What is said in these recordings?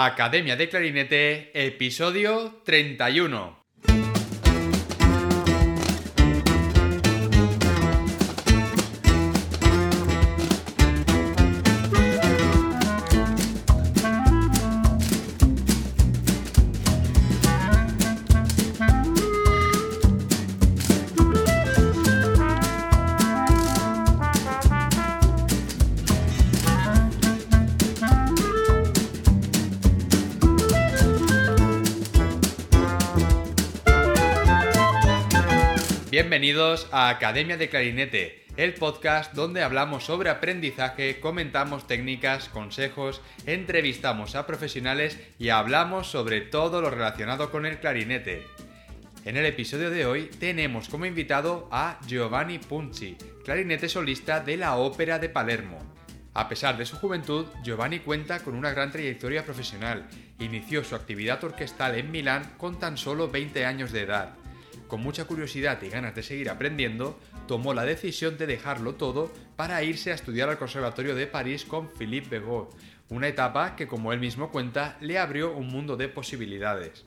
Academia de Clarinete, episodio 31. Bienvenidos a Academia de Clarinete, el podcast donde hablamos sobre aprendizaje, comentamos técnicas, consejos, entrevistamos a profesionales y hablamos sobre todo lo relacionado con el clarinete. En el episodio de hoy tenemos como invitado a Giovanni Punci, clarinete solista de la Ópera de Palermo. A pesar de su juventud, Giovanni cuenta con una gran trayectoria profesional. Inició su actividad orquestal en Milán con tan solo 20 años de edad con mucha curiosidad y ganas de seguir aprendiendo, tomó la decisión de dejarlo todo para irse a estudiar al Conservatorio de París con Philippe Begot, una etapa que, como él mismo cuenta, le abrió un mundo de posibilidades.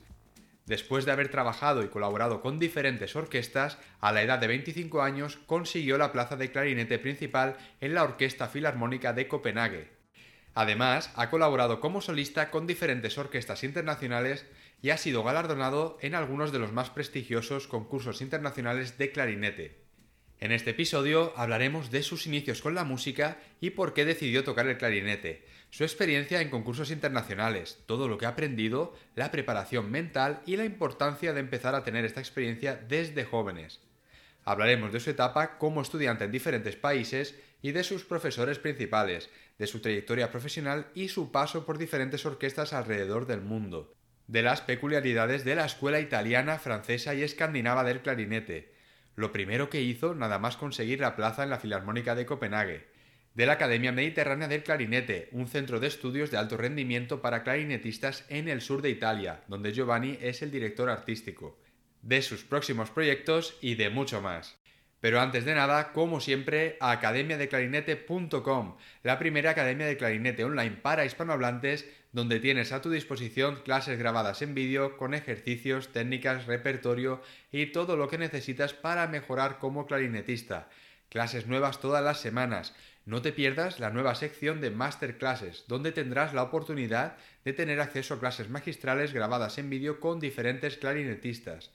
Después de haber trabajado y colaborado con diferentes orquestas, a la edad de 25 años consiguió la plaza de clarinete principal en la Orquesta Filarmónica de Copenhague. Además, ha colaborado como solista con diferentes orquestas internacionales y ha sido galardonado en algunos de los más prestigiosos concursos internacionales de clarinete. En este episodio hablaremos de sus inicios con la música y por qué decidió tocar el clarinete, su experiencia en concursos internacionales, todo lo que ha aprendido, la preparación mental y la importancia de empezar a tener esta experiencia desde jóvenes. Hablaremos de su etapa como estudiante en diferentes países y de sus profesores principales, de su trayectoria profesional y su paso por diferentes orquestas alrededor del mundo de las peculiaridades de la escuela italiana, francesa y escandinava del clarinete. Lo primero que hizo nada más conseguir la plaza en la Filarmónica de Copenhague, de la Academia Mediterránea del Clarinete, un centro de estudios de alto rendimiento para clarinetistas en el sur de Italia, donde Giovanni es el director artístico, de sus próximos proyectos y de mucho más. Pero antes de nada, como siempre, academiadeclarinete.com, la primera academia de clarinete online para hispanohablantes, donde tienes a tu disposición clases grabadas en vídeo con ejercicios, técnicas, repertorio y todo lo que necesitas para mejorar como clarinetista. Clases nuevas todas las semanas. No te pierdas la nueva sección de Masterclasses, donde tendrás la oportunidad de tener acceso a clases magistrales grabadas en vídeo con diferentes clarinetistas.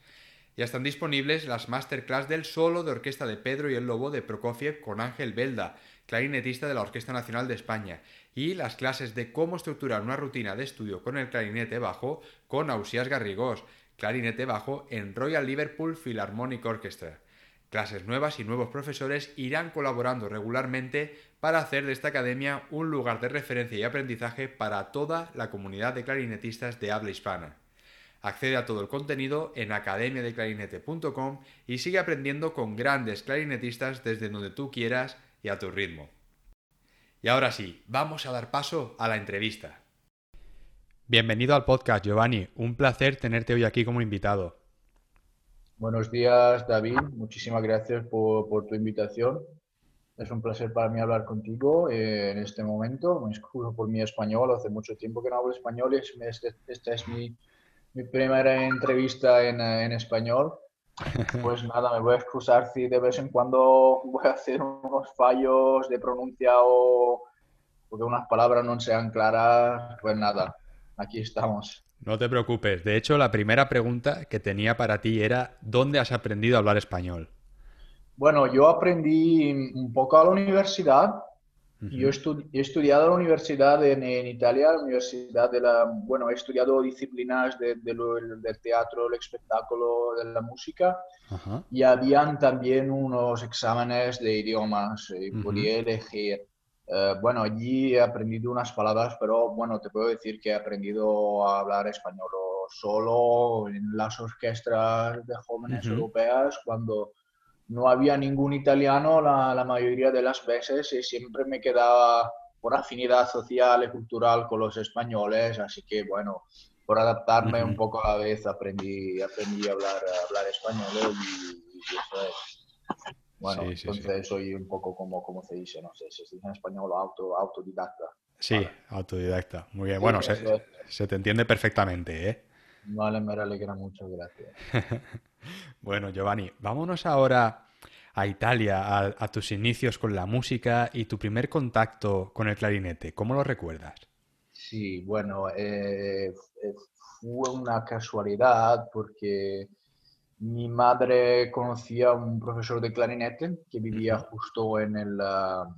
Ya están disponibles las masterclass del solo de orquesta de Pedro y el Lobo de Prokofiev con Ángel Belda, clarinetista de la Orquesta Nacional de España, y las clases de cómo estructurar una rutina de estudio con el clarinete bajo con Ausías Garrigós, clarinete bajo en Royal Liverpool Philharmonic Orchestra. Clases nuevas y nuevos profesores irán colaborando regularmente para hacer de esta academia un lugar de referencia y aprendizaje para toda la comunidad de clarinetistas de habla hispana. Accede a todo el contenido en academiadeclarinete.com y sigue aprendiendo con grandes clarinetistas desde donde tú quieras y a tu ritmo. Y ahora sí, vamos a dar paso a la entrevista. Bienvenido al podcast, Giovanni. Un placer tenerte hoy aquí como invitado. Buenos días, David. Muchísimas gracias por, tu invitación. Es un placer para mí hablar contigo eh, en este momento. Me excuso por mi español. Hace mucho tiempo que no hablo español y esta es mi, mi primera entrevista en, en, español. Pues nada, me voy a excusar si de vez en cuando voy a hacer unos fallos de pronuncia o porque unas palabras no sean claras. Pues nada, aquí estamos. No te preocupes. De hecho, la primera pregunta que tenía para ti era ¿dónde has aprendido a hablar español? Bueno, yo aprendí un poco a la universidad yo he estudiado en la universidad en, Italia, la universidad de la, bueno, he estudiado disciplinas de, del teatro, el espectáculo, de la música. Y habían también unos exámenes de idiomas y podía elegir. Eh, bueno, allí he aprendido unas palabras, pero bueno, te puedo decir que he aprendido a hablar español solo en las orquestas de jóvenes europeas cuando no había ningún italiano la, mayoría de las veces y siempre me quedaba por afinidad social y cultural con los españoles, así que bueno, por adaptarme un poco a la vez aprendí, aprendí a hablar, hablar español y, eso es. Bueno, entonces soy un poco como, como se dice, no sé si se dice en español auto, autodidacta. Sí, autodidacta. Muy bien. bueno, se, te entiende perfectamente, ¿eh? Vale, me alegra mucho, gracias. bueno, Giovanni, vámonos ahora a Italia, a, tus inicios con la música y tu primer contacto con el clarinete. ¿Cómo lo recuerdas? Sí, bueno, eh, fue una casualidad porque mi madre conocía a un profesor de clarinete que vivía justo en, el, ah,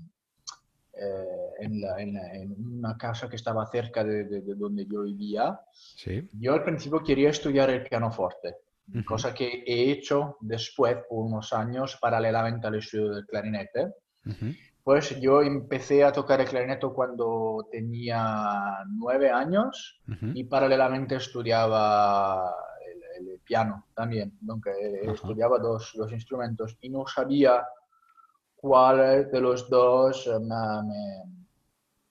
eh, en, una casa que estaba cerca de, donde yo vivía. ¿Sí? Yo al principio quería estudiar el pianoforte, cosa que he hecho después unos años paralelamente al estudio del clarinete. Pues yo empecé a tocar el clarinete cuando tenía nueve años y paralelamente estudiaba el, piano también, aunque estudiaba dos, dos, instrumentos y no sabía cuál de los dos me,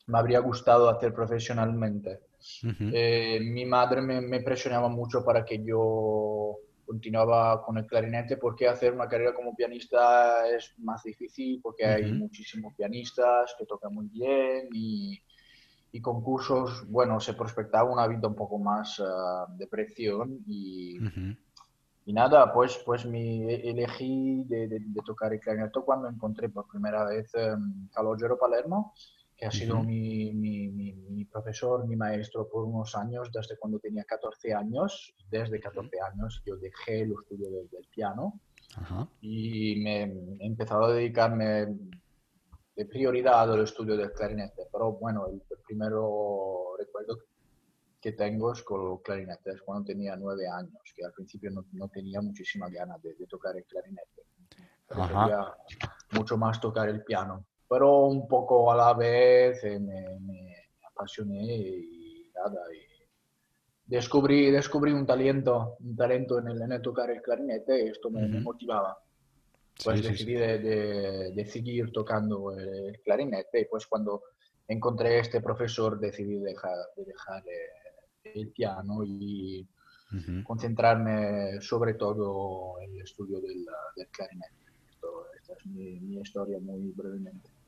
me, habría gustado hacer profesionalmente. Eh, mi madre me, me presionaba mucho para que yo continuaba con el clarinete porque hacer una carrera como pianista es más difícil porque hay muchísimos pianistas que tocan muy bien y, y, concursos, bueno, se prospectaba una vida un poco más ah, de presión y, y, nada, pues, pues me elegí de, de, tocar el clarinete cuando encontré por primera vez um, Calogero Palermo que ha sido mi, mi, mi, profesor, mi maestro por unos años, desde cuando tenía 14 años. Desde 14 años yo dejé el estudio del, piano y me he empezado a dedicarme de prioridad al estudio del clarinete. Pero bueno, el, primero recuerdo que tengo es con el clarinete, es cuando tenía 9 años, que al principio no, no tenía muchísima ganas de, tocar el clarinete. quería mucho más tocar el piano pero un poco a la vez eh, me, apasioné y nada. Y descubrí, descubrí un talento, un talento en el en tocar el clarinete y esto me, motivaba. Pues decidí De, seguir tocando el clarinete y pues cuando encontré este profesor decidí dejar, de dejar eh, el piano y concentrarme sobre todo en el estudio del, clarinete. esta es mi historia muy brevemente.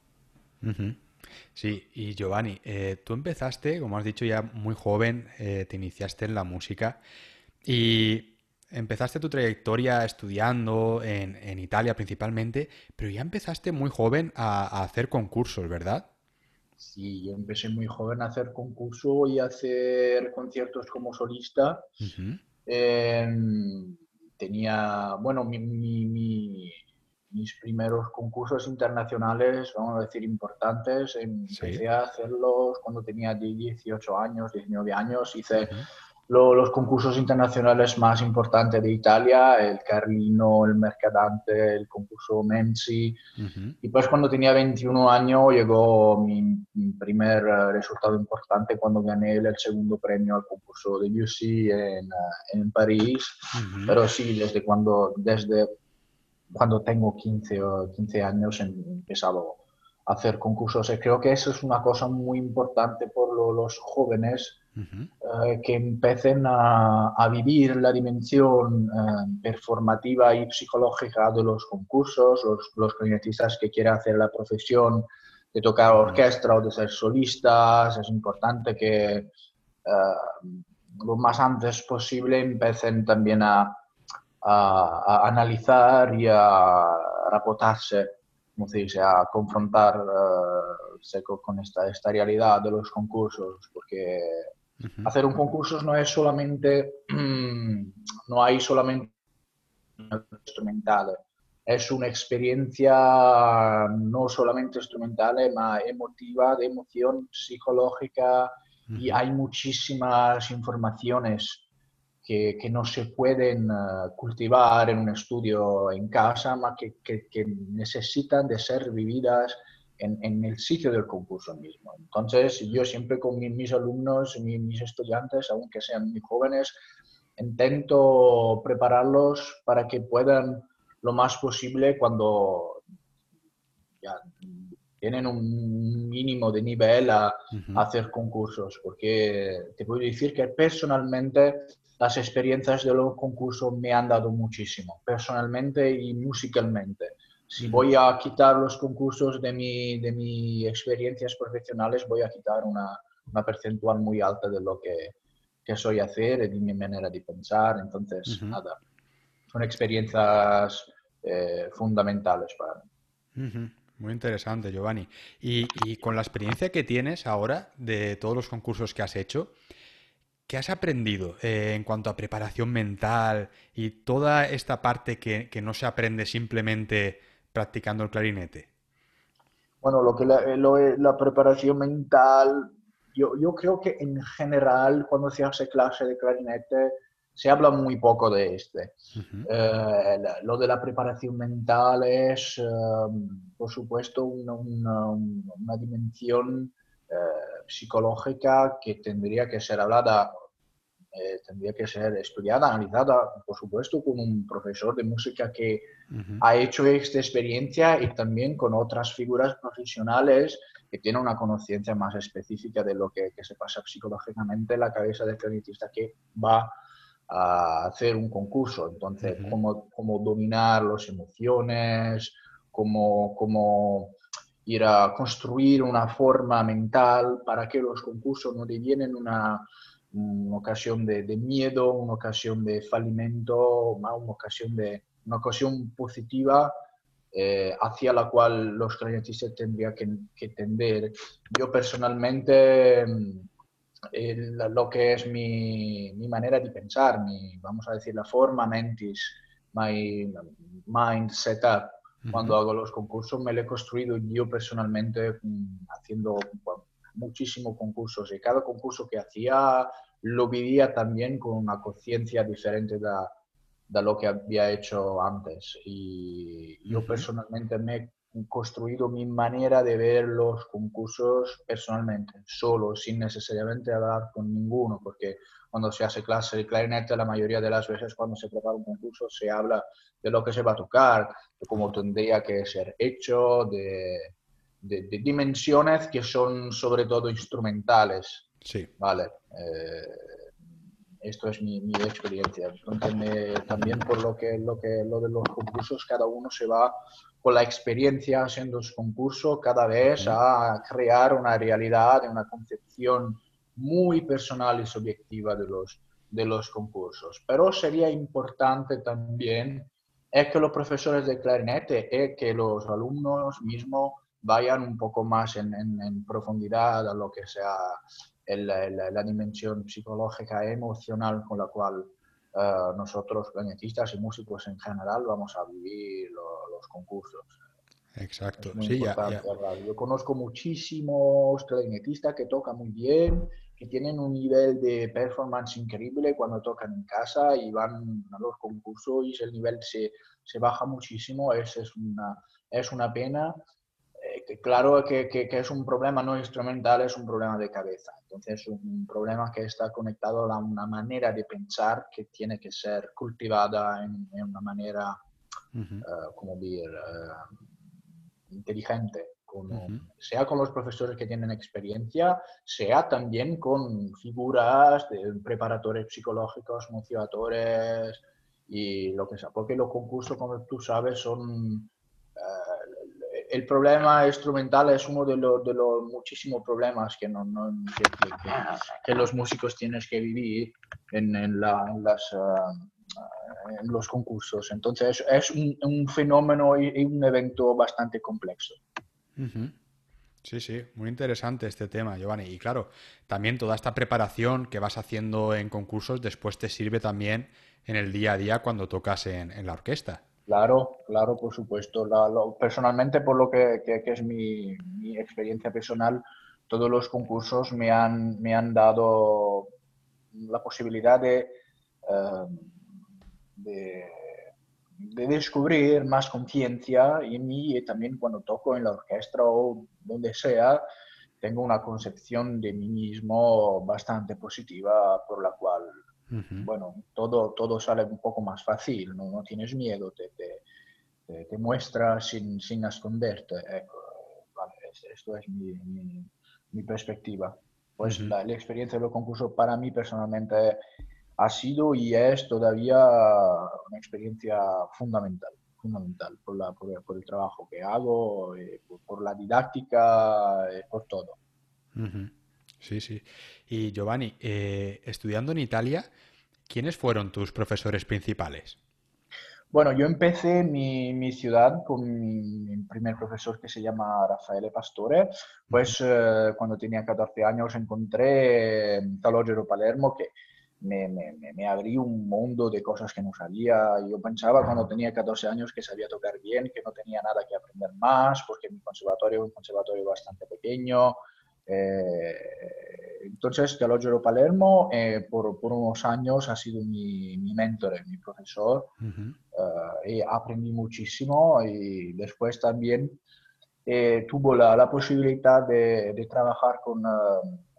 Sí, y Giovanni, eh, tú empezaste, como has dicho, ya muy joven, eh, te iniciaste en la música y empezaste tu trayectoria estudiando en, Italia principalmente, pero ya empezaste muy joven a, hacer concursos, ¿verdad? Sí, yo empecé muy joven a hacer concursos y a hacer conciertos como solista. Em, tenía, bueno, mi, mis primeros concursos internacionales, vamos a decir, importantes. Empecé a hacerlos cuando tenía 18 años, 19 años. Hice los concursos internacionales más importantes de Italia, el Carlino, el Mercadante, el concurso Menzi. Y pues cuando tenía 21 años llegó mi, primer resultado importante cuando gané el, segundo premio al concurso de UC en, en París. Pero sí, desde cuando, desde cuando tengo 15, o 15 años he empezado a hacer concursos. Y creo que eso es una cosa muy importante por los jóvenes eh, que empiecen a, vivir la dimensión eh, performativa y psicológica de los concursos, los, los clarinetistas que quieren hacer la profesión de tocar orquesta o de ser solistas. Es importante que eh, lo más antes posible empiecen también a a, analizar y a rapotarse, como se dice, a confrontarse eh, con esta, esta realidad de los concursos, porque hacer un concurso no es solamente, no hay solamente instrumental, es una experiencia no solamente instrumental, sino emotiva, de emoción psicológica, y hay muchísimas informaciones que, no se pueden eh, cultivar en un estudio en casa, más que, que, necesitan de ser vividas en, en, el sitio del concurso mismo. Entonces, yo siempre con mis, alumnos, mis, mis estudiantes, aunque sean muy jóvenes, intento prepararlos para que puedan lo más posible cuando ya tienen un mínimo de nivel a, a, hacer concursos, porque te puedo decir que personalmente las experiencias de los concursos me han dado muchísimo, personalmente y musicalmente. Si voy a quitar los concursos de mi, de mis experiencias profesionales, voy a quitar una, una percentual muy alta de lo que, que soy hacer y de mi manera de pensar. Entonces, nada, son experiencias eh, fundamentales para mí. Muy interesante, Giovanni. Y, y, con la experiencia que tienes ahora de todos los concursos que has hecho, ¿qué has aprendido eh, en cuanto a preparación mental y toda esta parte que, que no se aprende simplemente practicando el clarinete? Bueno, lo que la, lo, la preparación mental, yo, yo, creo que en general cuando se hace clase de clarinete se habla muy poco de este. Uh -huh. eh, lo de la preparación mental es, eh, por supuesto, una, una, una dimensión eh, psicológica que tendría que ser hablada eh, tendría que ser estudiada, analizada, por supuesto, con un profesor de música que uh -huh. ha hecho esta experiencia y también con otras figuras profesionales que tienen una conciencia más específica de lo que, que, se pasa psicológicamente en la cabeza del clarinetista que va a hacer un concurso. Entonces, uh -huh. cómo, cómo, dominar las emociones, cómo, cómo ir a construir una forma mental para que los concursos no devienen una una ocasión de, de, miedo, una ocasión de fallimento, una ocasión, de, una ocasión positiva eh, hacia la cual los clarinetistas tendrían que, que tender. Yo personalmente, el, lo que es mi, mi, manera de pensar, mi, vamos a decir, la forma mentis, my mind setup, uh -huh. cuando hago los concursos, me lo he construido yo personalmente haciendo bueno, muchísimos concursos y cada concurso que hacía lo vivía también con una conciencia diferente de, de, lo que había hecho antes. Y yo personalmente me he construido mi manera de ver los concursos personalmente, solo, sin necesariamente hablar con ninguno, porque cuando se hace clase de clarinete, la mayoría de las veces cuando se prepara un concurso se habla de lo que se va a tocar, de cómo tendría que ser hecho, de, de, de dimensiones que son sobre todo instrumentales. Sí. Vale. Eh, esto es mi, mi experiencia. Entonces, me, también por lo que, lo que lo de los concursos, cada uno se va con la experiencia haciendo su concurso cada vez a crear una realidad, una concepción muy personal y subjetiva de los, de los concursos. Pero sería importante también es que los profesores de clarinete y que los alumnos mismos vayan un poco más en, en, en profundidad a lo que sea el, el, la dimensión psicológica e emocional con la cual uh, nosotros, clarinetistas y músicos en general, vamos a vivir lo, los concursos. Exacto. Sí, ya, ya. Yo conozco muchísimos clarinetistas que tocan muy bien, que tienen un nivel de performance increíble cuando tocan en casa y van a los concursos y el nivel se, se baja muchísimo. Es, es, una, es una pena. Eh, claro que, que, que, es un problema no instrumental, es un problema de cabeza. Entonces, es un problema que está conectado a una manera de pensar que tiene que ser cultivada en, en una manera, uh -huh. uh, como decir, uh, inteligente, -huh. sea con los profesores que tienen experiencia, sea también con figuras de preparadores psicológicos, motivadores y lo que sea, porque los concursos, como tú sabes, son... El problema instrumental es uno de, lo, de los muchísimos problemas que, no, no, que, los músicos tienen que vivir en, en, la, en las en los concursos. Entonces es un, fenómeno y, un evento bastante complejo. Sí, sí, muy interesante este tema, Giovanni. Y claro, también toda esta preparación que vas haciendo en concursos después te sirve también en el día a día cuando tocas en, en la orquesta. Claro, claro, por supuesto. Personalmente, por lo que, es mi, experiencia personal, todos los concursos me han, me han dado la posibilidad de, uh, de, de descubrir más conciencia en mí y también cuando toco en la orquesta o donde sea, tengo una concepción de mí mismo bastante positiva por la cual, uh -huh. bueno, todo, todo sale un poco más fácil, no, no tienes miedo, te, te, te, te muestras sin, sin esconderte. Ecco, vale, esto es mi, mi, mi perspectiva. Pues uh -huh. la, la, experiencia de los concursos para mí personalmente ha sido y es todavía una experiencia fundamental. fundamental por, la, por, el trabajo que hago, eh, por, la didáctica, eh, por todo. Sí, sí. Y Giovanni, estudiando en Italia, ¿quiénes fueron tus profesores principales? Bueno, yo empecé en mi, ciudad con mi, primer profesor que se llama Raffaele Pastore. Pues eh, cuando tenía 14 años encontré en Talogero Palermo que me, me, me, abrió un mundo de cosas que no sabía. Yo pensaba cuando tenía 14 años que sabía tocar bien, que no tenía nada que aprender más, porque mi conservatorio es un conservatorio bastante pequeño. Eh, entonces, Teologero Palermo eh, por, por, unos años ha sido mi, mi mentor, mi profesor, eh, y aprendí muchísimo y después también eh, tuvo la, la, posibilidad de, de, trabajar con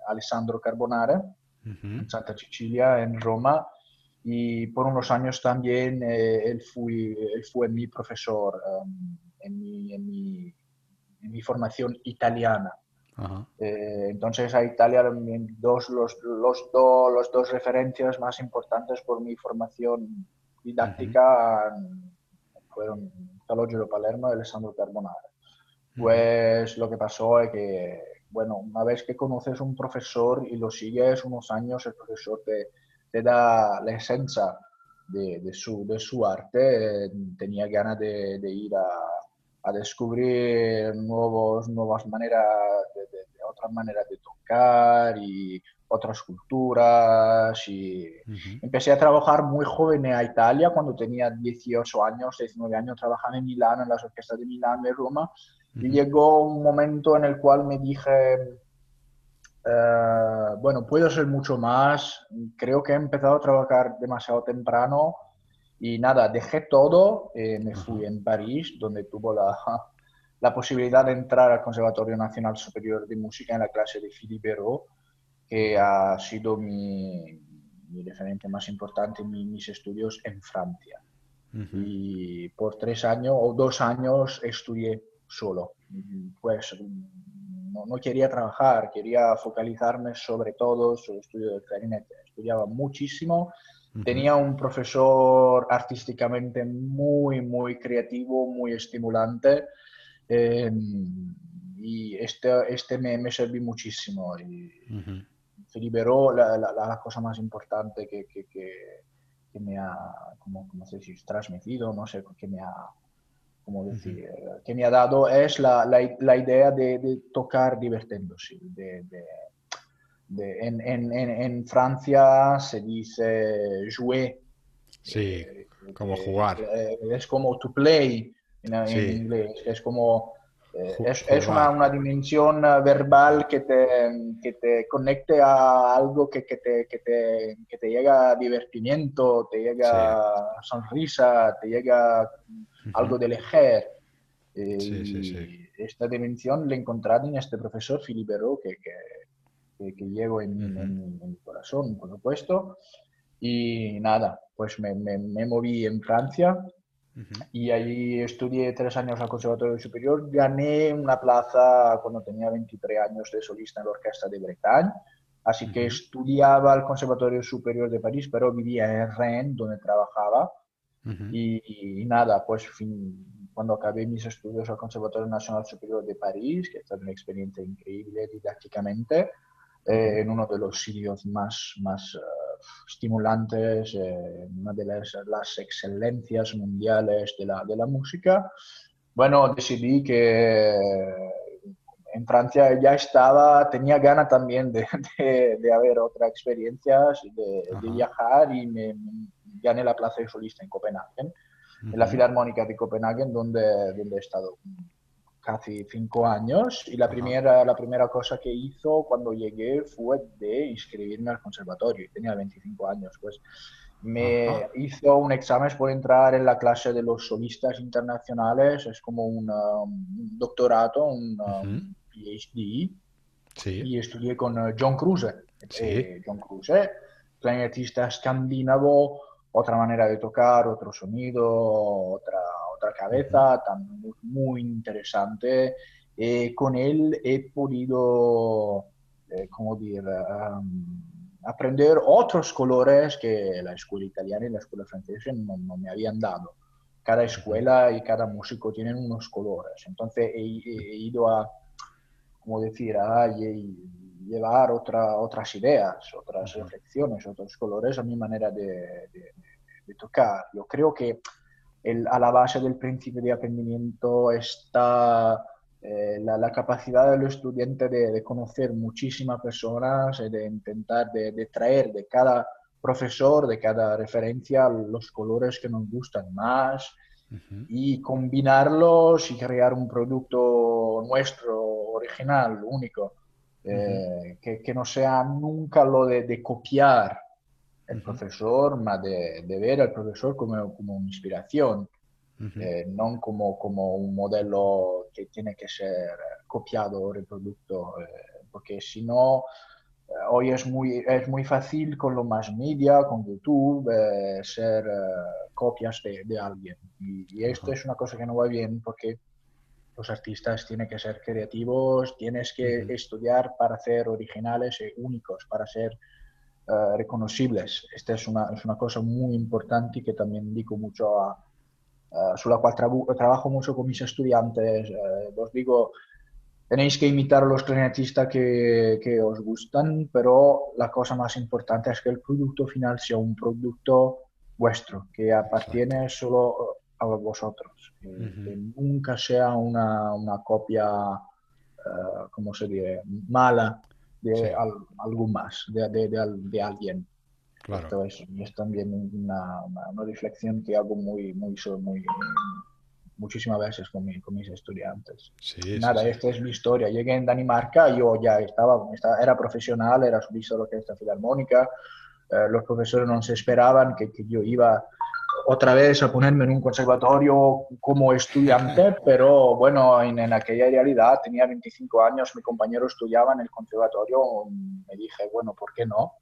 Alessandro Carbonare en Santa Cecilia, en Roma, y por unos años también él, fui, él, fue mi profesor en, mi, en, mi, en mi formación italiana. Eh, entonces a Italia dos, los, los, los, dos referencias más importantes por mi formación didáctica fueron Calogero Palermo y Alessandro Carbonara. Pues lo que pasó es que, bueno, una vez que conoces un profesor y lo sigues unos años, el profesor te, te da la esencia de, de, su, de su arte, tenía ganas de, de ir a, a descubrir nuevos, nuevas maneras de, otras maneras de tocar y otras culturas. Y empecé a trabajar muy joven en Italia, cuando tenía 18 años, 19 años, trabajaba en Milán, en las orquestas de Milán, de Roma. Y llegó un momento en el cual me dije, eh, bueno, puedo ser mucho más. Creo que he empezado a trabajar demasiado temprano. Y nada, dejé todo, eh, me fui en París, donde tuvo la, la posibilidad de entrar al Conservatorio Nacional Superior de Música en la clase de Philippe Béraud, que ha sido mi, mi referente más importante en mis estudios en Francia. Y por tres años o dos años estudié solo. Pues no, no, quería trabajar, quería focalizarme sobre todo sobre el estudio del clarinete. Estudiaba muchísimo. Tenía un profesor artísticamente muy, muy creativo, muy estimulante Em, y este, este me, me sirvió muchísimo. Y Se liberó la, la, cosa más importante que, que, que, me ha, como, como se dice, transmitido, no sé, que me ha, como decir, que me ha dado es la, la idea de, de, tocar divirtiéndose. De, de, en, en, en, Francia se dice jouer. Sí, eh, como jugar. Eh, es como to play en, inglés. Es como, eh, es, es una, una, dimensión eh, verbal que te, que te conecte a algo que, que, te, que, te, que te llega a divertimiento, te llega sonrisa, te llega algo de lejer. Eh, esta dimensión la he encontrado en este profesor Filibero que, que, que, llevo en, en, mi corazón, por supuesto. Y nada, pues me, me, me moví en Francia y allí estudié tres años al Conservatorio Superior. Gané una plaza cuando tenía 23 años de solista en la Orquesta de Bretagne. Así que estudiaba al Conservatorio Superior de París, pero vivía en Rennes, donde trabajaba. y, nada, pues cuando acabé mis estudios al Conservatorio Nacional Superior de París, que fue una experiencia increíble didácticamente, eh, en uno de los sitios más, más eh, estimulantes, eh, una de las, las, excelencias mundiales de la, de la, música, bueno, decidí que en Francia ya estaba, tenía ganas también de, de, de haber otras experiencias, de, de, viajar y me, gané la plaza de solista en Copenhague, en la Filarmónica de Copenhague, donde, donde he estado casi cinco años y la primera, la primera cosa que hizo cuando llegué fue de inscribirme al conservatorio. Tenía 25 años, pues me hizo un examen por entrar en la clase de los solistas internacionales, es como un, um, doctorado, un um, PhD, y estudié con uh, John Cruise. Eh, John Cruise, clarinetista escandinavo, otra manera de tocar, otro sonido, otra cabeza, también muy interesante. Eh, con él he podido, eh, como decir, aprender otros colores que la escuela italiana y la escuela francesa no, me habían dado. cada escuela y cada músico tienen unos colores. Entonces he, ido a, como decir, a llevar otra, otras ideas, otras reflexiones, otros colores a mi manera de, tocar. Yo creo que a la base del principio de aprendimiento está eh, la, capacidad del estudiante de, conocer muchísimas personas y de intentar de, traer de cada profesor, de cada referencia, los colores que nos gustan más y combinarlos y crear un producto nuestro, original, único, eh, que, no sea nunca lo de, copiar el profesor, más de, ver al profesor como, como una inspiración. Eh, no como, como un modelo que tiene que ser copiado o reproducto, eh, porque si no, eh, hoy es muy, es muy fácil con los más media, con YouTube, ser copias de, de, alguien. Y, esto es una cosa que no va bien porque los artistas tienen que ser creativos, tienes que estudiar para ser originales y únicos, para ser reconocibles. Esta es una, es una cosa muy importante y que también digo mucho a, eh, sulla quale trabajo mucho con mis estudiantes. Eh, os digo, tenéis que imitar a los clarinetistas que, que, os gustan, pero la cosa más importante es que el producto final sea un producto vuestro, que appartiene solo a vosotros, que, nunca sea una, una copia, uh, ¿cómo se dice?, mala de sí. al, algún más, de, de, de, de alguien. Claro. Esto es, también una, una, reflexión que hago muy, muy, muy, muchísimas veces con, con mis estudiantes. Nada, esta es mi historia. Llegué en Dinamarca, yo ya estaba, era profesional, era solista de la orquesta filarmónica. Eh, los profesores no se esperaban que, que, yo iba otra vez a ponerme en un conservatorio como estudiante, pero bueno, en, en, aquella realidad tenía 25 años, mi compañero estudiaba en el conservatorio, me dije, bueno, ¿por qué no?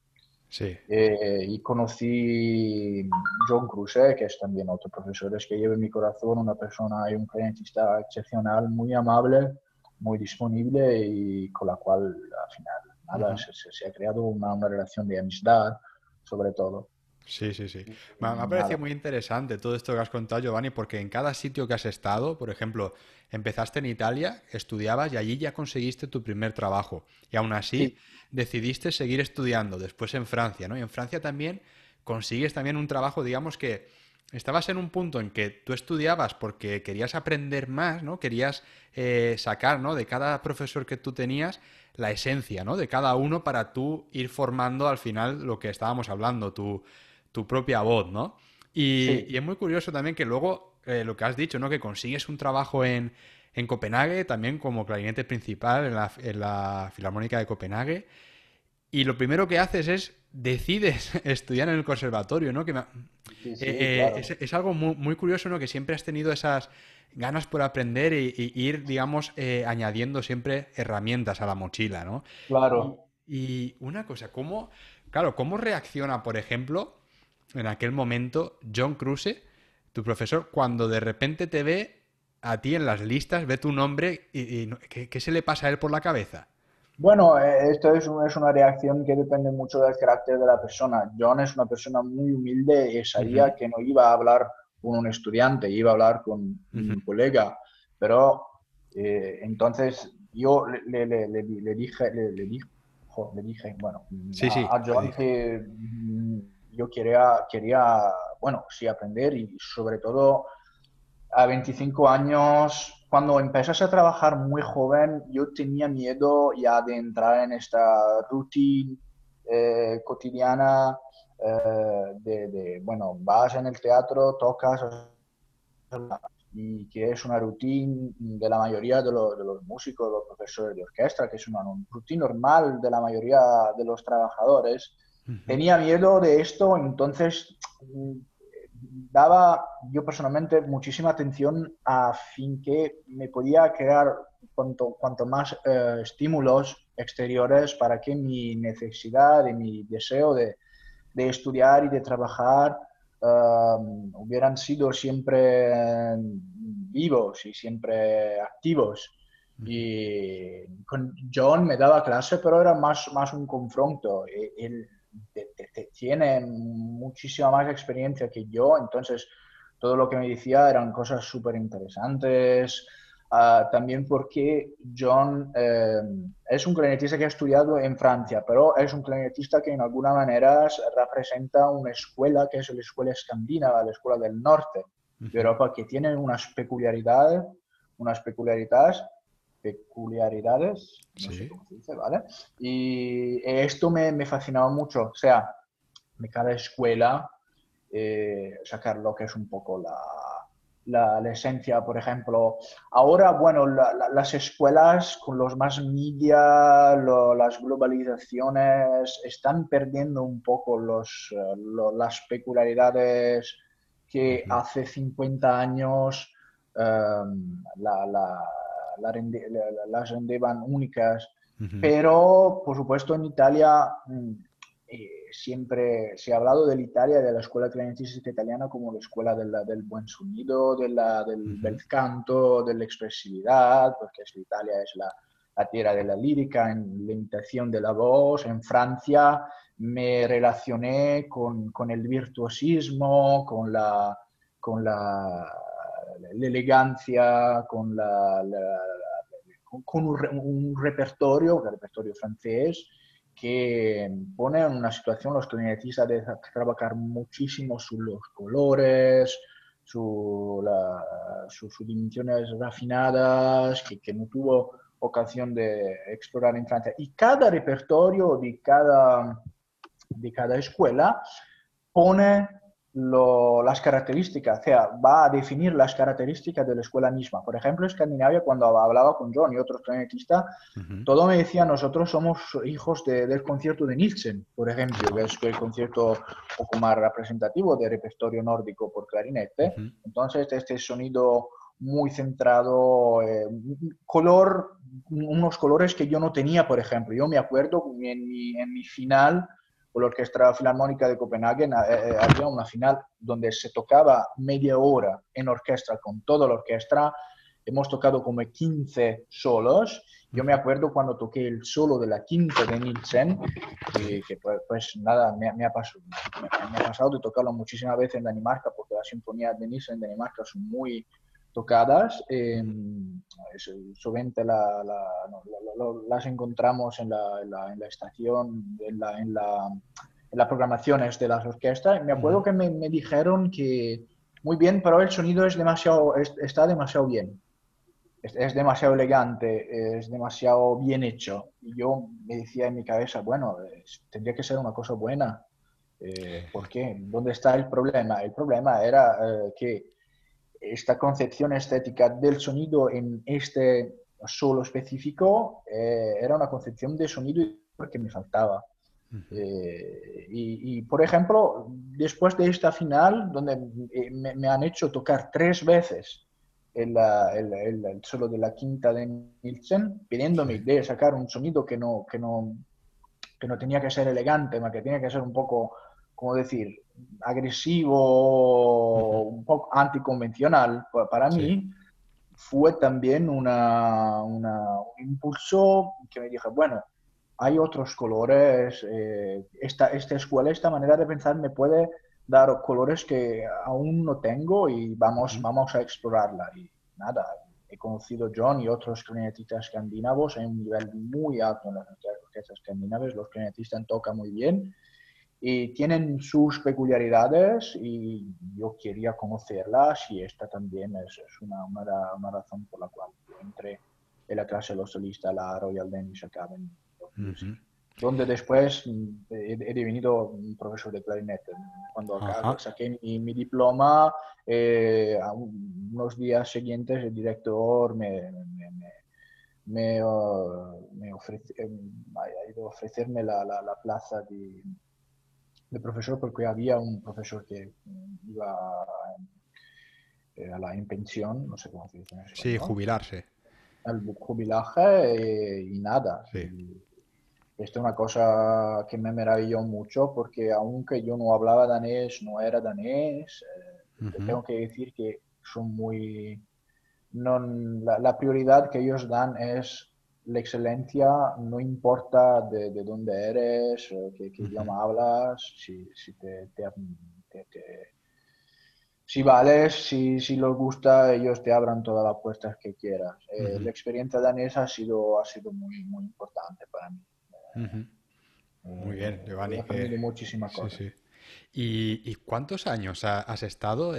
Sí. Eh, y conocí John Cruz, que es también otro profesor es que lleva en mi corazón, una persona y un clientista excepcional, muy amable, muy disponible y con la cual al final nada, se, ha creado una, una, relación de amistad, sobre todo. Sí, sí, sí. Me, ha parecido muy interesante todo esto que has contado, Giovanni, porque en cada sitio que has estado, por ejemplo, empezaste en Italia, estudiabas y allí ya conseguiste tu primer trabajo. Y aún así decidiste seguir estudiando, después en Francia, ¿no? Y en Francia también consigues también un trabajo, digamos que estabas en un punto en que tú estudiabas porque querías aprender más, ¿no? Querías eh, sacar, ¿no? De cada profesor que tú tenías la esencia, ¿no? De cada uno para tú ir formando al final lo que estábamos hablando, tu, tu propia voz, ¿no? Y, es muy curioso también que luego eh, lo que has dicho, ¿no? Que consigues un trabajo en, en Copenhague, también como clarinete principal en la, en la, Filarmónica de Copenhague. Y lo primero que haces es decides estudiar en el conservatorio, ¿no? Que eh, eh, es, algo muy, muy, curioso, ¿no? Que siempre has tenido esas ganas por aprender y, ir, digamos, eh, añadiendo siempre herramientas a la mochila, ¿no? Claro. Y, una cosa, ¿cómo, claro, cómo reacciona, por ejemplo, en aquel momento John Cruise, tu profesor, cuando de repente te ve a ti en las listas, ve tu nombre y, ¿qué, se le pasa a él por la cabeza? Bueno, eh, esto es, es, una reacción que depende mucho del carácter de la persona. John es una persona muy humilde y sabía que no iba a hablar con un estudiante, iba a hablar con un colega. Pero eh, entonces yo le, le, le, le dije, le, dije, bueno, a, John que yo quería, quería, bueno, sí aprender y sobre todo a 25 años, cuando empiezas a trabajar muy joven, yo tenía miedo ya de entrar en esta rutina eh, cotidiana eh, de, bueno, vas en el teatro, tocas y que es una rutina de la mayoría de, los músicos, de los profesores de orquesta, que es una, rutina normal de la mayoría de los trabajadores. Tenía miedo de esto, entonces daba yo personalmente muchísima atención a fin que me podía crear cuanto, cuanto más eh, estímulos exteriores para que mi necesidad y mi deseo de, de estudiar y de trabajar um, hubieran sido siempre vivos y siempre activos. Y con John me daba clase, pero era más, más un confronto. Él, tiene muchísima más experiencia que yo, entonces todo lo que me decía eran cosas súper interesantes. Ah, también porque John eh, es un clarinetista que ha estudiado en Francia, pero es un clarinetista que en alguna manera representa una escuela que es la escuela escandinava, la escuela del norte de Europa, que tiene unas peculiaridades, unas peculiaridades, peculiaridades, no sé cómo se dice, ¿vale? Y esto me, me fascinaba mucho, o sea, de cada escuela eh, sacar lo que es un poco la, la, esencia, por ejemplo. Ahora, bueno, las escuelas con los más media, las globalizaciones, están perdiendo un poco los, las peculiaridades que hace 50 años um, las rendían únicas. Pero, por supuesto, en Italia mm, eh, siempre se ha hablado de Italia, de la escuela clarinetista italiana como la escuela del buen sonido, de la, del bel canto, de la expresividad, porque es, Italia es la, tierra de la lírica, en la imitación de la voz. En Francia me relacioné con, con el virtuosismo, con la, con la, elegancia, con, la, con un, un, repertorio, el repertorio francés, que pone en una situación los clarinetistas de trabajar muchísimo sobre los colores, sus su, dimensiones refinadas, que, que, no tuvo ocasión de explorar en Francia. Y cada repertorio de cada, de cada escuela pone las características, o sea, va a definir las características de la escuela misma. Por ejemplo, Escandinavia, cuando hablaba con John y otros clarinetistas, todo me decía, nosotros somos hijos del concierto de Nielsen, por ejemplo, que es el concierto un poco más representativo del repertorio nórdico por clarinete. Entonces, este sonido muy centrado, eh, color, unos colores que yo no tenía, por ejemplo. Yo me acuerdo en mi, en mi final con la Orquesta Filarmónica de Copenhague eh, eh, había una final donde se tocaba media hora en orquesta con toda la orquesta. Hemos tocado como 15 solos. Yo me acuerdo cuando toqué el solo de la quinta de Nielsen, y que pues, pues nada, me, me, ha pasado, me, ha pasado de tocarlo muchísimas veces en Dinamarca, porque las sinfonías de Nielsen en Dinamarca son muy, tocadas. Eh, la, las encontramos en la, en la, estación, en, en, las programaciones de las orquestas. Me acuerdo que me, me, dijeron que muy bien, pero el sonido es demasiado, está demasiado bien. Es, demasiado elegante, es demasiado bien hecho. Y yo me decía en mi cabeza, bueno, tendría que ser una cosa buena. Eh, ¿Por qué? ¿Dónde está el problema? El problema era eh, que esta concepción estética del sonido en este solo específico eh, era una concepción de sonido que me faltaba. Eh, y, por ejemplo, después de esta final, donde eh, me, han hecho tocar tres veces el, el, solo de la quinta de Nielsen, pidiéndome de sacar un sonido que no, que no, que no tenía que ser elegante, sino que tenía que ser un poco, como decir, agresivo, un poco anticonvencional para mí, fue también una, un impulso que me dije, bueno, hay otros colores, eh, esta, esta escuela, esta manera de pensar me puede dar colores que aún no tengo y vamos, vamos a explorarla. Y nada, he conocido a John y otros clarinetistas escandinavos en un nivel muy alto en las orquestas escandinavas, los clarinetistas tocan muy bien y tienen sus peculiaridades y yo quería conocerlas y esta también es, una, una, razón por la cual entré en la clase de los solistas, la Royal Danish Academy, donde después mm, he, he, devenido profesor de clarinete. Cuando saqué mi, diploma, eh, unos días siguientes el director me, me, me me, uh, me ofrece, eh, ha ido a ofrecerme la, la, la plaza de, de profesor porque había un profesor que iba a la en pensión, no sé cómo se dice. sí, jubilarse. Al jubilaje y, nada. Esto es una cosa que me maravilló mucho porque aunque yo no hablaba danés, no era danés, eh, tengo que decir que son muy... No, la prioridad que ellos dan es la excelencia no importa de, de dónde eres, qué, qué idioma hablas, si, si te, te, si vales, si, si les gusta, ellos te abran todas las puertas que quieras. Eh, la experiencia danesa ha sido, ha sido muy, muy importante para mí. muy bien, Giovanni. He aprendido muchísimas cosas. Sí, sí. ¿Y, cuántos años has estado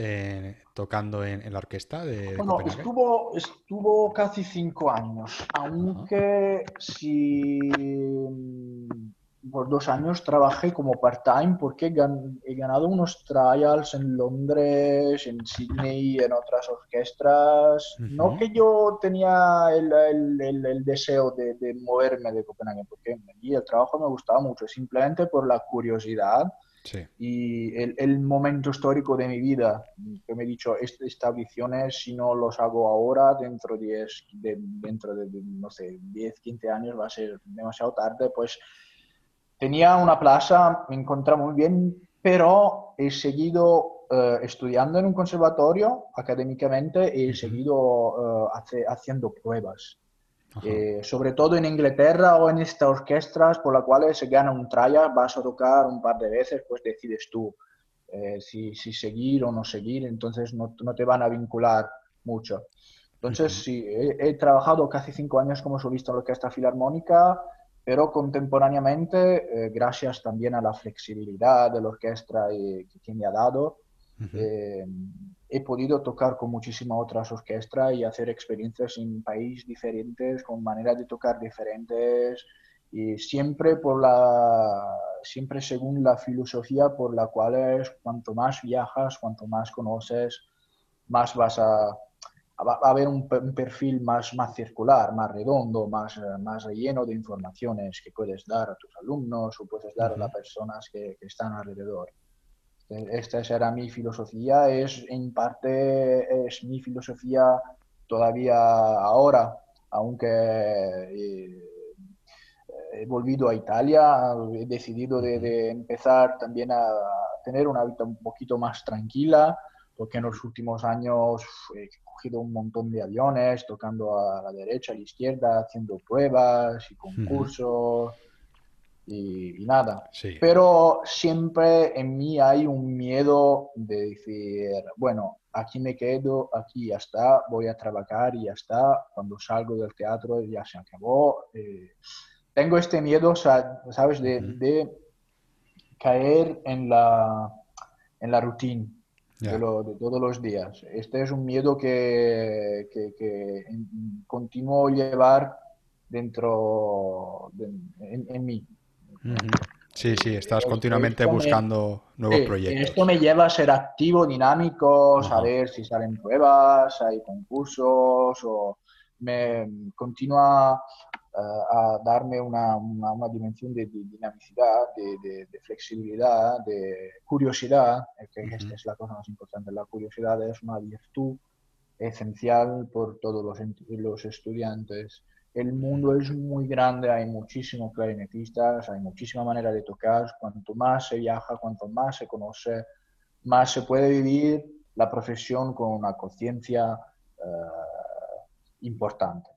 tocando en, la orquesta de, bueno, estuvo, estuvo casi cinco años, aunque si por dos años trabajé como part-time porque he ganado unos trials en Londres, en Sydney, en otras orquestas. No que yo tenía el, el, el, deseo de, de, moverme de Copenhague, porque el trabajo me gustaba mucho, simplemente por la curiosidad y el, momento histórico de mi vida, que me he dicho, estas audiciones, si no los hago ahora, dentro, de, dentro de, no sé, 10, 15 años va a ser demasiado tarde, pues tenía una plaza, me encontraba muy bien, pero he seguido eh, estudiando en un conservatorio académicamente y he seguido eh, haciendo pruebas. Eh, sobre todo en Inglaterra o en estas orquestas por las cuales se gana un trial, vas a tocar un par de veces, pues decides tú eh, si, si, seguir o no seguir, entonces no, no, te van a vincular mucho. Entonces, sí, he, trabajado casi cinco años como solista en la Orquesta Filarmónica, pero contemporáneamente, eh, gracias también a la flexibilidad de la orquesta que me ha dado, he podido tocar con muchísimas otras orquestas y hacer experiencias en países diferentes, con maneras de tocar diferentes y siempre por la siempre según la filosofía por la cual es cuanto más viajas, cuanto más conoces, más vas a, a haber un, perfil más, más circular, más redondo, más, más lleno de informaciones que puedes dar a tus alumnos o puedes dar a las personas que, que están alrededor. Esta será mi filosofía, es en parte es mi filosofía todavía ahora, aunque eh, he volvido a Italia, he decidido de, empezar también a tener una vida un poquito más tranquila, porque en los últimos años he cogido un montón de aviones, tocando a la derecha, a la izquierda, haciendo pruebas y concursos y, nada. Pero siempre en mí hay un miedo de decir, bueno, aquí me quedo, aquí ya está, voy a trabajar y ya está, cuando salgo del teatro ya se acabó. Eh, tengo este miedo, ¿sabes? De, caer en la, en la rutina. De, todos los días. Este es un miedo que, que, que continúo llevar dentro de, en, mí. Sí, sí, estás continuamente buscando nuevos proyectos. Esto me lleva a ser activo, dinámico, saber si salen pruebas, hay concursos, o me continúa eh, a darme una, una, dimensión de, dinamicidad, de, flexibilidad, de curiosidad, que esta es la cosa más importante. La curiosidad es una virtud esencial por todos los, los estudiantes el mundo es muy grande, hay muchísimos clarinetistas, hay muchísima manera de tocar. Cuanto más se viaja, cuanto más se conoce, más se puede vivir la profesión con una conciencia eh, importante.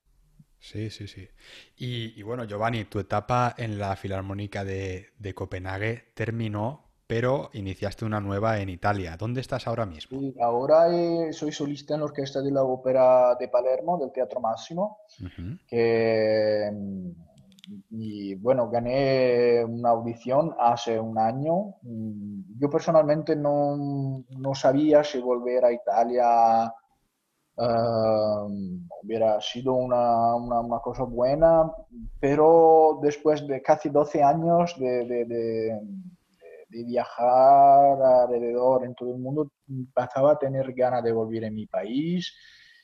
Sí, sí, sí. Y, bueno, Giovanni, tu etapa en la Filarmónica de, de Copenhague terminó pero iniciaste una nueva en Italia. ¿Dónde estás ahora mismo? ahora eh, soy solista en la Orquesta de la Ópera de Palermo, del Teatro Máximo, mm, y bueno, gané una audición hace un año. Mm, yo personalmente no, no sabía si volver a Italia um, hubiera sido una, una, cosa buena, pero después de casi 12 años de de viajar alrededor en todo el mundo, pasaba a tener ganas de volver en mi país,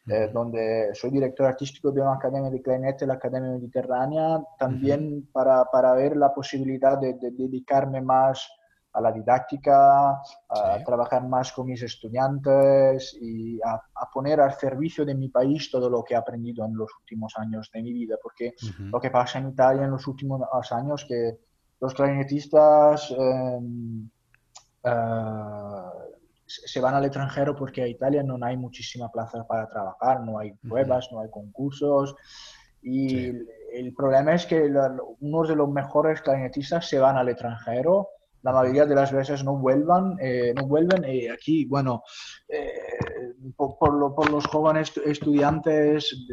eh, donde soy director artístico de una academia de clarinete, la Academia Mediterránea, también para, para, ver la posibilidad de, dedicarme más a la didáctica, a trabajar más con mis estudiantes y a, poner al servicio de mi país todo lo que he aprendido en los últimos años de mi vida, porque lo que pasa en Italia en los últimos años que los clarinetistas em, eh, se van al extranjero porque a Italia no hay muchísima plaza para trabajar, no hay pruebas, no hay concursos. Y el, problema es que unos de los mejores clarinetistas se van al extranjero la mayoría de las veces no vuelvan, eh, no vuelven. Y aquí, bueno, eh, por, los jóvenes estudiantes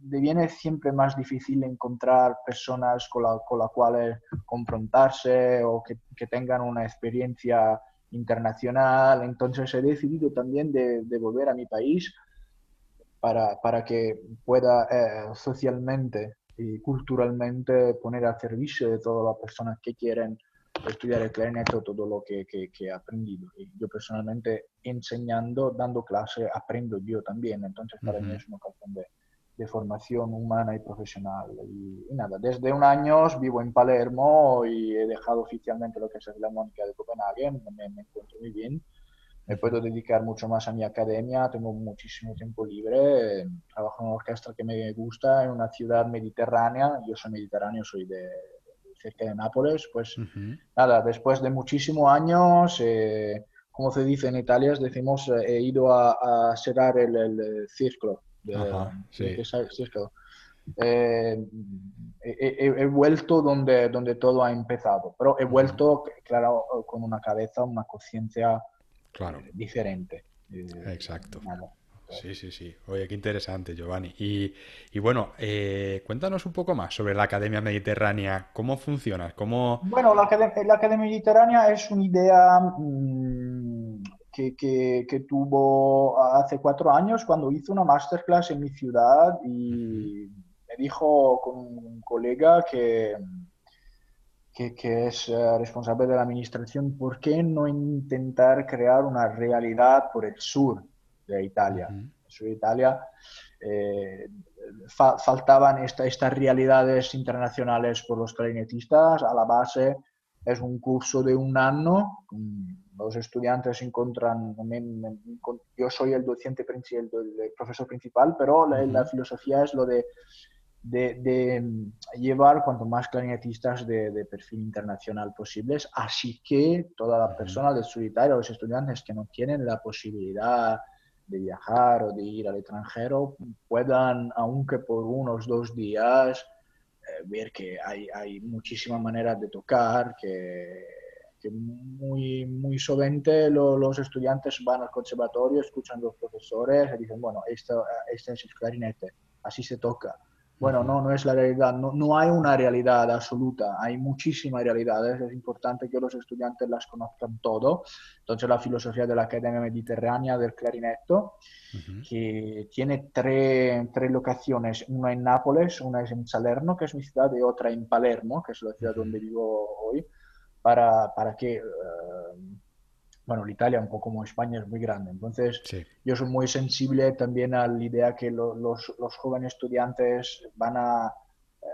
deviene siempre más difícil encontrar personas con las con la cuales confrontarse o que, que, tengan una experiencia internacional. Entonces he decidido también de, volver a mi país para, para que pueda eh, socialmente y culturalmente poner al servicio de todas las personas que quieren estudiar el clarinete todo lo que, que, he aprendido. Y yo personalmente enseñando, dando clase, aprendo yo también. Entonces para mí es una ocasión de, de, formación humana y profesional. Y, nada, desde un año vivo en Palermo y he dejado oficialmente lo que es la Mónica de Copenhague. Me, me encuentro muy bien me puedo dedicar mucho más a mi academia, tengo muchísimo tiempo libre, trabajo en una orquesta que me gusta, en una ciudad mediterránea, yo soy mediterráneo, soy de cerca de Nápoles, pues nada, después de muchísimos años, eh, como se dice en Italia, decimos, eh, he ido a, cerrar el, círculo. Eh, he, vuelto donde, donde todo ha empezado, pero he vuelto, claro, con una cabeza, una conciencia claro. diferente. Exacto. Sí, sí, sí. Oye, qué interesante, Giovanni. Y, bueno, eh, cuéntanos un poco más sobre la Academia Mediterránea. ¿Cómo funciona? ¿Cómo... Bueno, la, Academia Mediterránea es una idea mm, que, que, tuvo hace cuatro años cuando hizo una masterclass en mi ciudad y me dijo con un colega que, que, es eh, responsable de la administración, ¿por qué no intentar crear una realidad por el sur? de Italia. En sur de Italia eh, faltaban estas realidades internacionales por los clarinetistas. A la base es un curso de un año. Los estudiantes encuentran, yo soy el docente principal, el profesor principal, pero la, filosofía es lo de, de, llevar cuanto más clarinetistas de, perfil internacional posibles. Así que toda la persona del de Italia, los estudiantes que no tienen la posibilidad de viajar o de ir al extranjero puedan, aunque por unos dos días, eh, ver que hay, hay muchísimas maneras de tocar, que, que muy, muy solamente los estudiantes van al conservatorio, escuchan a los profesores y dicen, bueno, esto, este es el clarinete, así se toca. Bueno, no, no es la realidad, no, no hay una realidad absoluta, hay muchísimas realidades, es importante que los estudiantes las conozcan todo. Entonces la filosofía de la Academia Mediterránea del Clarinetto, que tiene tres, tres, locaciones, una en Nápoles, una es en Salerno, que es mi ciudad, y otra en Palermo, que es la ciudad donde vivo hoy, para, para que... Eh, bueno, la Italia, un poco como España, es muy grande. Entonces, yo soy muy sensible también a la idea que los, los, jóvenes estudiantes van a, eh,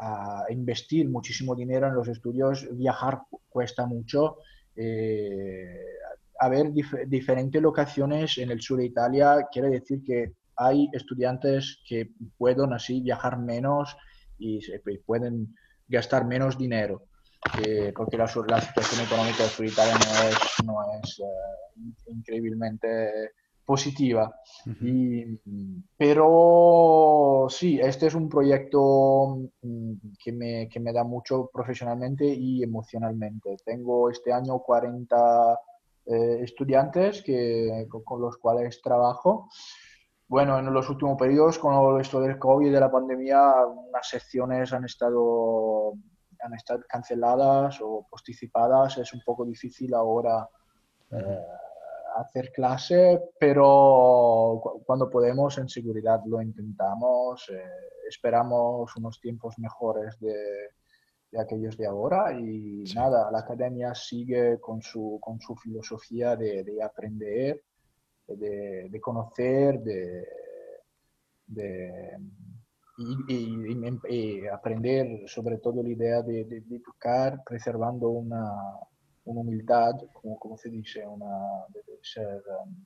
a, investir muchísimo dinero en los estudios. Viajar cuesta mucho. Eh, haber diferentes locaciones en el sur de Italia quiere decir que hay estudiantes que pueden así viajar menos y pueden gastar menos dinero porque la, la, situación económica de Italia no es, no es eh, increíblemente positiva. y, pero sí, este es un proyecto mm, que me, que me, da mucho profesionalmente y emocionalmente. Tengo este año 40 eh, estudiantes que, con, los cuales trabajo. Bueno, en los últimos periodos, con esto del COVID y de la pandemia, unas secciones han estado han estado canceladas o posticipadas, es un poco difícil ahora eh, hacer clase, pero cuando podemos en seguridad lo intentamos, eh, esperamos unos tiempos mejores de, de aquellos de ahora y nada, la academia sigue con su, con su filosofía de, de aprender, de, de conocer, de, de y, aprender sobre todo la idea de, tocar preservando una, una humildad, como, como, dice, una, ser, um,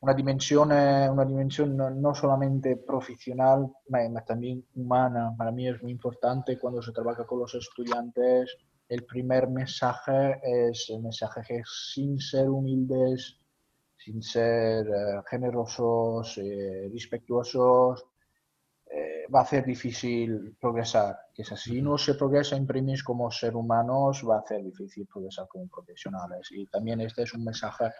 una dimensión, una dimensión no, solamente profesional, sino también humana. Para mí es muy importante cuando se trabaja con los estudiantes. El primer mensaje es el mensaje que sin ser humildes, sin ser eh, generosos, eh, respetuosos, eh, va a ser difícil progresar. Que si no se progresa en primis como ser humanos, va a ser difícil progresar como profesionales. Y también este es un mensaje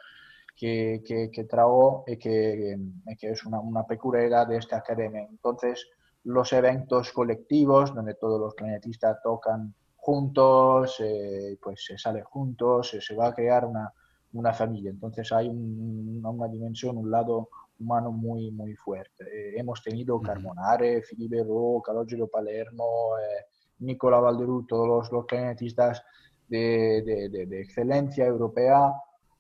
que, que, que trago y que, que es una, una, peculiaridad de esta academia. Entonces, los eventos colectivos donde todos los clarinetistas tocan juntos, eh, pues se sale juntos, se va a crear una, una familia. Entonces hay una dimensión, un lado humano muy, muy fuerte. Eh, hemos tenido Carbonare, Filipe Ro, Calogero Palermo, eh, Nicola Valderú, todos los, los clarinetistas de, de, de, excelencia europea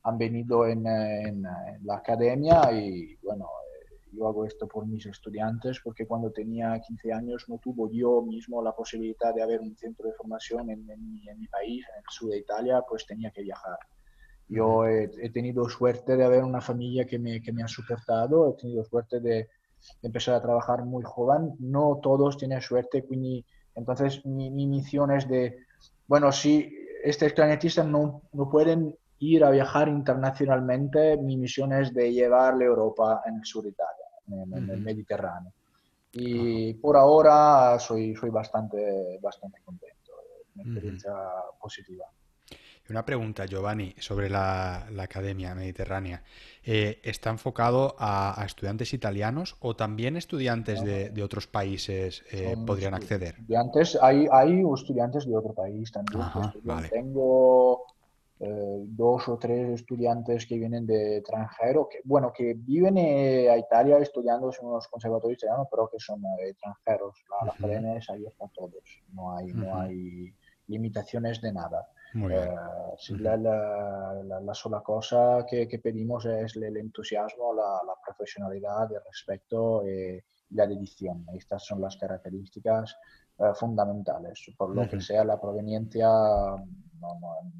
han venido en, en, la academia y bueno, eh, yo hago esto por mis estudiantes porque cuando tenía 15 años no tuvo yo mismo la posibilidad de haber un centro de formación en, mi, en mi país, en el sur de Italia, pues tenía que viajar. Yo he, he, tenido suerte de haber una familia que me, que me ha soportado, he tenido suerte de, empezar a trabajar muy joven. No todos tienen suerte, entonces mi, mi, misión es de, bueno, si estos clarinetistas no, no pueden ir a viajar internacionalmente, mi misión es de llevarle a Europa en el sur de Italia, en, el Mediterráneo. Y por ahora soy, soy bastante, bastante contento, una experiencia positiva. Una pregunta, Giovanni, sobre la, Academia Mediterránea. Eh, ¿Está enfocado a, estudiantes italianos o también estudiantes de, otros países eh, podrían acceder? Estudiantes, hay, hay estudiantes de otro país también. Tengo eh, dos o tres estudiantes que vienen de extranjero, que, bueno, que viven a Italia estudiando en unos conservatorios italianos, pero que son extranjeros. La, academia es abierta a todos, no hay, no hay limitaciones de nada. Eh, la, la, sola cosa que, pedimos es el, entusiasmo, la, profesionalidad, el respeto y la dedicación. Estas son las características eh, fundamentales. Por lo que sea la proveniencia, no, no,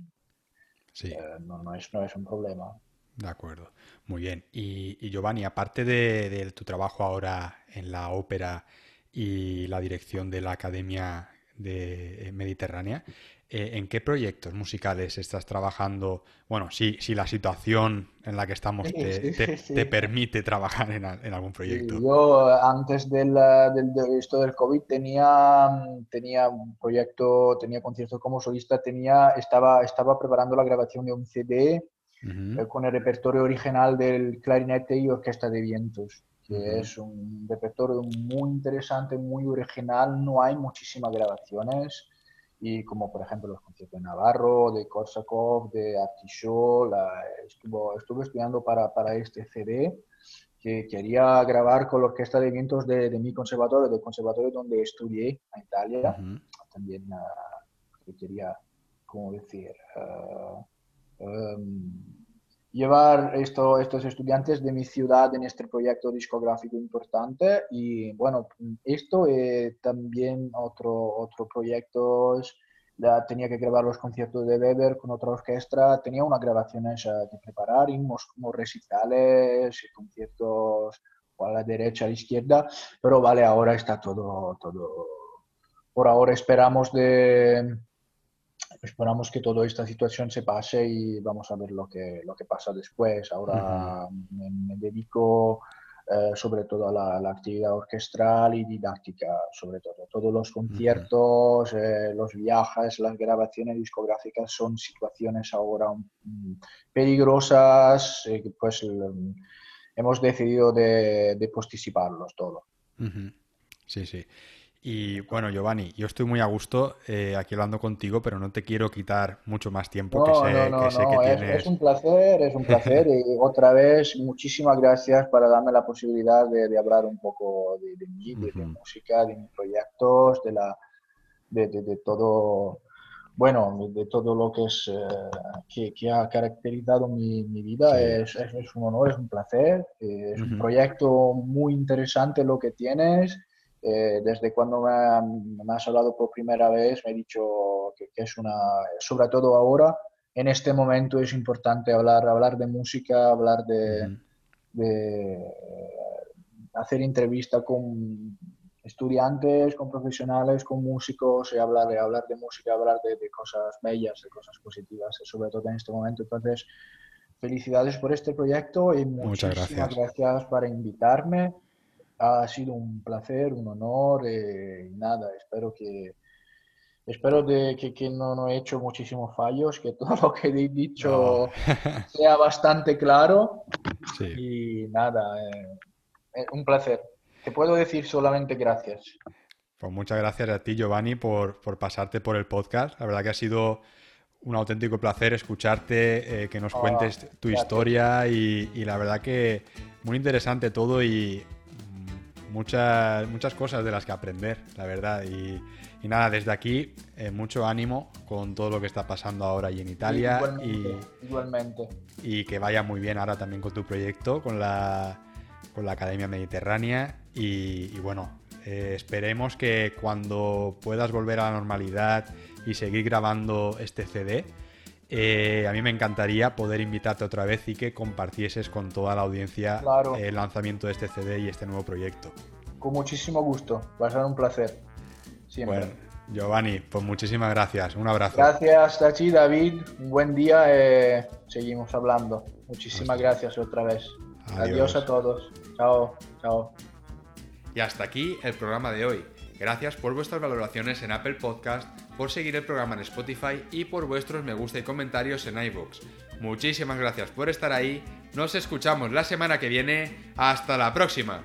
eh, no, es, no es un problema. De acuerdo, muy bien. Y, Giovanni, aparte de, de, tu trabajo ahora en la ópera y la dirección de la Academia de Mediterránea, eh, ¿en qué proyectos musicales estás trabajando? Bueno, si, si la situación en la que estamos te, permite trabajar en, algún proyecto. yo antes del, de esto del COVID tenía, tenía un proyecto, tenía conciertos como solista, tenía, estaba, estaba preparando la grabación de un CD eh, con el repertorio original del clarinete y orquesta de vientos que es un repertorio muy interesante, muy original, no hay muchísimas grabaciones y como por ejemplo los conciertos de Navarro, de Korsakov, de Artichaut, estuvo, estuve estudiando para, para, este CD que quería grabar con la orquesta de vientos de, de mi conservatorio, del conservatorio donde estudié en Italia. También uh, quería, ¿cómo decir? Uh, um, llevar esto, estos estudiantes de mi ciudad en este proyecto discográfico importante. Y bueno, esto eh, también otro, otro proyecto ya tenía que grabar los conciertos de Weber con otra orquesta, tenía unas grabaciones que preparar, y unos, recitales, conciertos a la derecha, a la izquierda, pero vale, ahora está todo, todo, por ahora esperamos de esperamos que toda esta situación se pase y vamos a ver lo que, lo que pasa después. Ahora me, dedico eh, sobre todo a la, actividad orquestral y didáctica, sobre todo. Todos los conciertos, eh, los viajes, las grabaciones discográficas son situaciones ahora peligrosas, eh, pues hemos decidido de, de posticiparlos todo. Sí, sí. Y bueno, Giovanni, yo estoy muy a gusto eh, aquí hablando contigo, pero no te quiero quitar mucho más tiempo que sé, que, sé que tienes. Es, un placer, es un placer. y otra vez, muchísimas gracias para darme la posibilidad de, hablar un poco de, de mí, de, música, de mis proyectos, de, la, de, todo, bueno, de todo lo que es eh, que, ha caracterizado mi, mi vida. Es, es, un honor, es un placer. Eh, es un proyecto muy interesante lo que tienes eh, desde cuando me, has hablado por primera vez, me he dicho que, es una, sobre todo ahora, en este momento es importante hablar, hablar de música, hablar de, de hacer entrevista con estudiantes, con profesionales, con músicos, y hablar de, hablar de música, hablar de, de cosas bellas, de cosas positivas, sobre todo en este momento. Entonces, felicidades por este proyecto y muchas gracias. gracias para invitarme ha sido un placer, un honor eh, y nada, espero que espero de que, no, no, he hecho muchísimos fallos, que todo lo que he dicho sea bastante claro y nada, eh, un placer. Te puedo decir solamente gracias. Pues muchas gracias a ti, Giovanni, por, por pasarte por el podcast. La verdad que ha sido un auténtico placer escucharte, eh, que nos ah, cuentes tu historia y, la verdad que muy interesante todo y muchas, muchas cosas de las que aprender, la verdad. Y, nada, desde aquí, eh, mucho ánimo con todo lo que está pasando ahora y en Italia. Igualmente, y, y que vaya muy bien ahora también con tu proyecto, con la, con la Academia Mediterránea. Y, bueno, eh, esperemos que cuando puedas volver a la normalidad y seguir grabando este CD. Eh, a mí me encantaría poder invitarte otra vez y que compartieses con toda la audiencia el lanzamiento de este CD y este nuevo proyecto. Con muchísimo gusto, va a ser un placer. Siempre. Bueno, Giovanni, pues muchísimas gracias. Un abrazo. Gracias ti, David. Un buen día. Eh, seguimos hablando. Muchísimas gracias otra vez. Adiós a todos. Chao, chao. Y hasta aquí el programa de hoy. Gracias por vuestras valoraciones en Apple Podcast, por seguir el programa en Spotify y por vuestros me gusta y comentarios en iVoox. Muchísimas gracias por estar ahí. Nos escuchamos la semana que viene. Hasta la próxima.